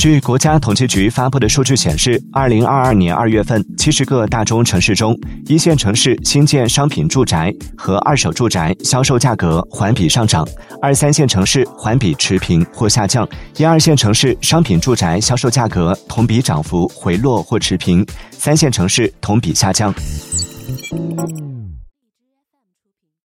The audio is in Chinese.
据国家统计局发布的数据显示二零二二年二月份七十个大中城市中一线城市新建商品住宅和二手住宅销售价格环比上涨二三线城市环比持平或下降一二线城市商品住宅销售价格同比涨幅回落或持平三线城市同比下降。